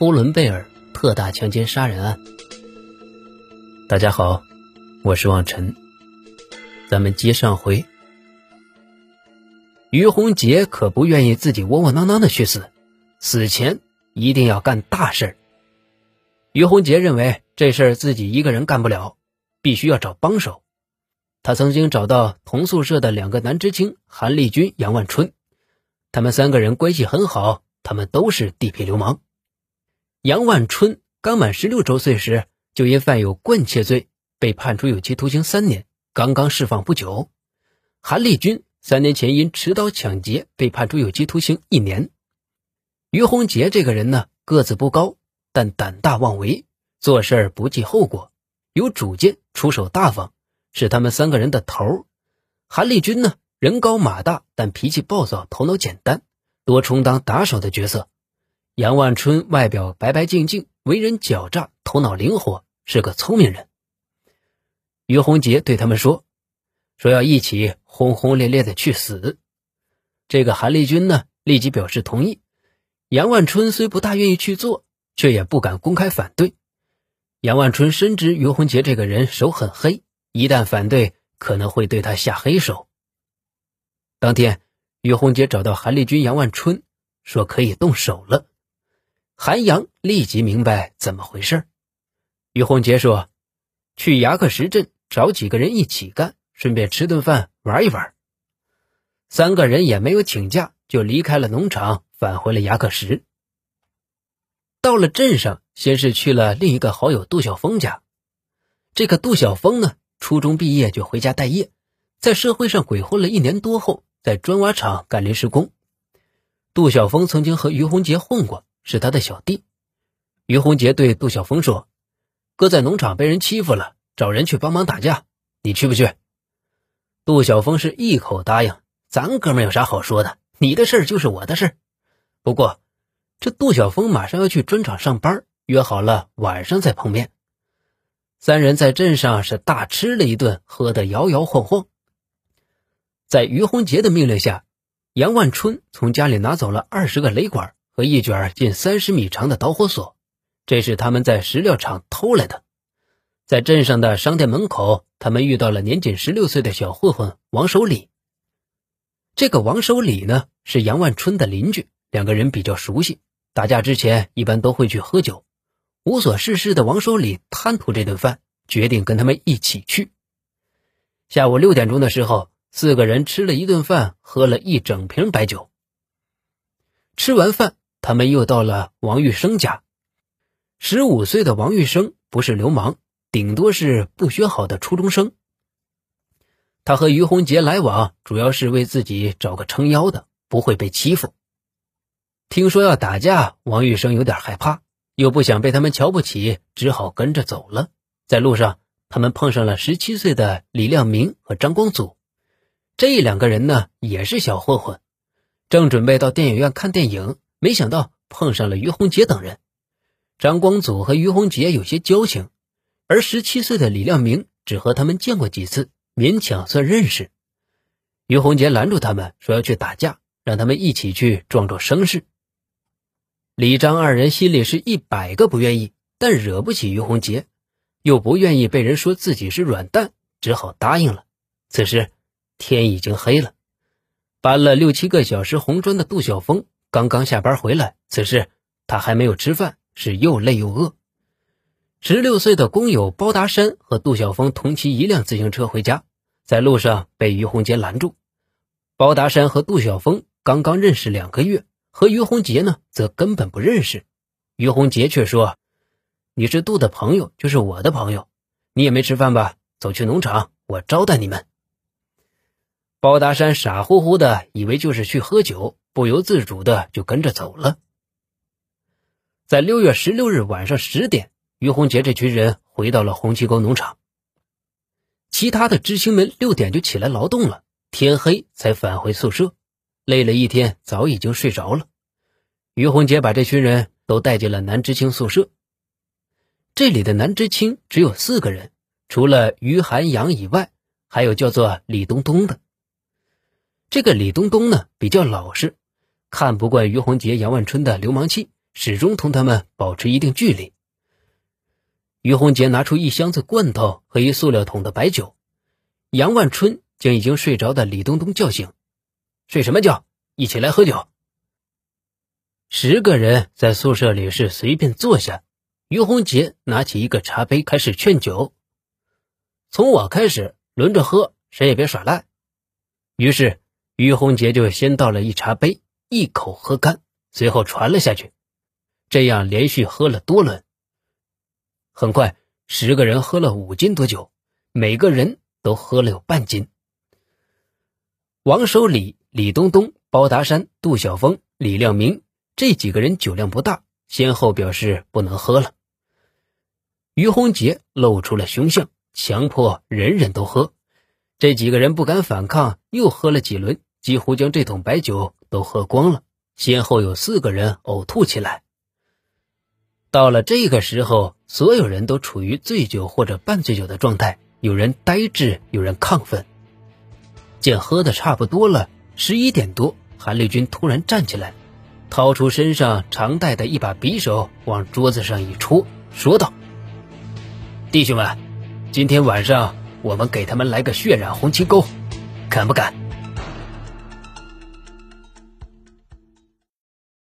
呼伦贝尔特大强奸杀人案。大家好，我是望尘。咱们接上回，于洪杰可不愿意自己窝窝囊囊的去死，死前一定要干大事。于洪杰认为这事儿自己一个人干不了，必须要找帮手。他曾经找到同宿舍的两个男知青韩立军、杨万春，他们三个人关系很好，他们都是地痞流氓。杨万春刚满十六周岁时，就因犯有棍窃罪被判处有期徒刑三年，刚刚释放不久。韩立军三年前因持刀抢劫被判处有期徒刑一年。于洪杰这个人呢，个子不高，但胆大妄为，做事不计后果，有主见，出手大方。是他们三个人的头韩立军呢，人高马大，但脾气暴躁，头脑简单，多充当打手的角色。杨万春外表白白净净，为人狡诈，头脑灵活，是个聪明人。于洪杰对他们说：“说要一起轰轰烈烈的去死。”这个韩立军呢，立即表示同意。杨万春虽不大愿意去做，却也不敢公开反对。杨万春深知于洪杰这个人手很黑。一旦反对，可能会对他下黑手。当天，于洪杰找到韩立军、杨万春，说可以动手了。韩阳立即明白怎么回事。于洪杰说：“去牙克石镇找几个人一起干，顺便吃顿饭玩一玩。”三个人也没有请假，就离开了农场，返回了牙克石。到了镇上，先是去了另一个好友杜晓峰家。这个杜晓峰呢？初中毕业就回家待业，在社会上鬼混了一年多后，在砖瓦厂干临时工。杜晓峰曾经和于洪杰混过，是他的小弟。于洪杰对杜晓峰说：“哥在农场被人欺负了，找人去帮忙打架，你去不去？”杜晓峰是一口答应。咱哥们有啥好说的？你的事就是我的事不过，这杜晓峰马上要去砖厂上班，约好了晚上再碰面。三人在镇上是大吃了一顿，喝得摇摇晃晃。在于洪杰的命令下，杨万春从家里拿走了二十个雷管和一卷近三十米长的导火索，这是他们在石料厂偷来的。在镇上的商店门口，他们遇到了年仅十六岁的小混混王守礼。这个王守礼呢，是杨万春的邻居，两个人比较熟悉，打架之前一般都会去喝酒。无所事事的王守礼贪图这顿饭，决定跟他们一起去。下午六点钟的时候，四个人吃了一顿饭，喝了一整瓶白酒。吃完饭，他们又到了王玉生家。十五岁的王玉生不是流氓，顶多是不学好的初中生。他和于洪杰来往，主要是为自己找个撑腰的，不会被欺负。听说要打架，王玉生有点害怕。又不想被他们瞧不起，只好跟着走了。在路上，他们碰上了十七岁的李亮明和张光祖，这两个人呢也是小混混，正准备到电影院看电影，没想到碰上了于洪杰等人。张光祖和于洪杰有些交情，而十七岁的李亮明只和他们见过几次，勉强算认识。于洪杰拦住他们，说要去打架，让他们一起去壮壮声势。李张二人心里是一百个不愿意，但惹不起于洪杰，又不愿意被人说自己是软蛋，只好答应了。此时天已经黑了，搬了六七个小时红砖的杜晓峰刚刚下班回来，此时他还没有吃饭，是又累又饿。十六岁的工友包达山和杜晓峰同骑一辆自行车回家，在路上被于洪杰拦住。包达山和杜晓峰刚刚认识两个月。和于洪杰呢，则根本不认识。于洪杰却说：“你是杜的朋友，就是我的朋友。你也没吃饭吧？走去农场，我招待你们。”包达山傻乎乎的以为就是去喝酒，不由自主的就跟着走了。在六月十六日晚上十点，于洪杰这群人回到了红旗沟农场。其他的知青们六点就起来劳动了，天黑才返回宿舍。累了一天，早已经睡着了。于洪杰把这群人都带进了男知青宿舍。这里的男知青只有四个人，除了于寒阳以外，还有叫做李东东的。这个李东东呢，比较老实，看不惯于洪杰、杨万春的流氓气，始终同他们保持一定距离。于洪杰拿出一箱子罐头和一塑料桶的白酒，杨万春将已经睡着的李东东叫醒：“睡什么觉？一起来喝酒。”十个人在宿舍里是随便坐下，于洪杰拿起一个茶杯开始劝酒：“从我开始，轮着喝，谁也别耍赖。”于是于洪杰就先倒了一茶杯，一口喝干，随后传了下去，这样连续喝了多轮。很快，十个人喝了五斤多酒，每个人都喝了有半斤。王守礼、李东东、包达山、杜晓峰、李亮明这几个人酒量不大，先后表示不能喝了。于洪杰露出了凶相，强迫人人都喝。这几个人不敢反抗，又喝了几轮，几乎将这桶白酒都喝光了。先后有四个人呕吐起来。到了这个时候，所有人都处于醉酒或者半醉酒的状态，有人呆滞，有人亢奋。见喝的差不多了，十一点多，韩立军突然站起来，掏出身上常带的一把匕首，往桌子上一戳，说道：“弟兄们，今天晚上我们给他们来个血染红旗沟，敢不敢？”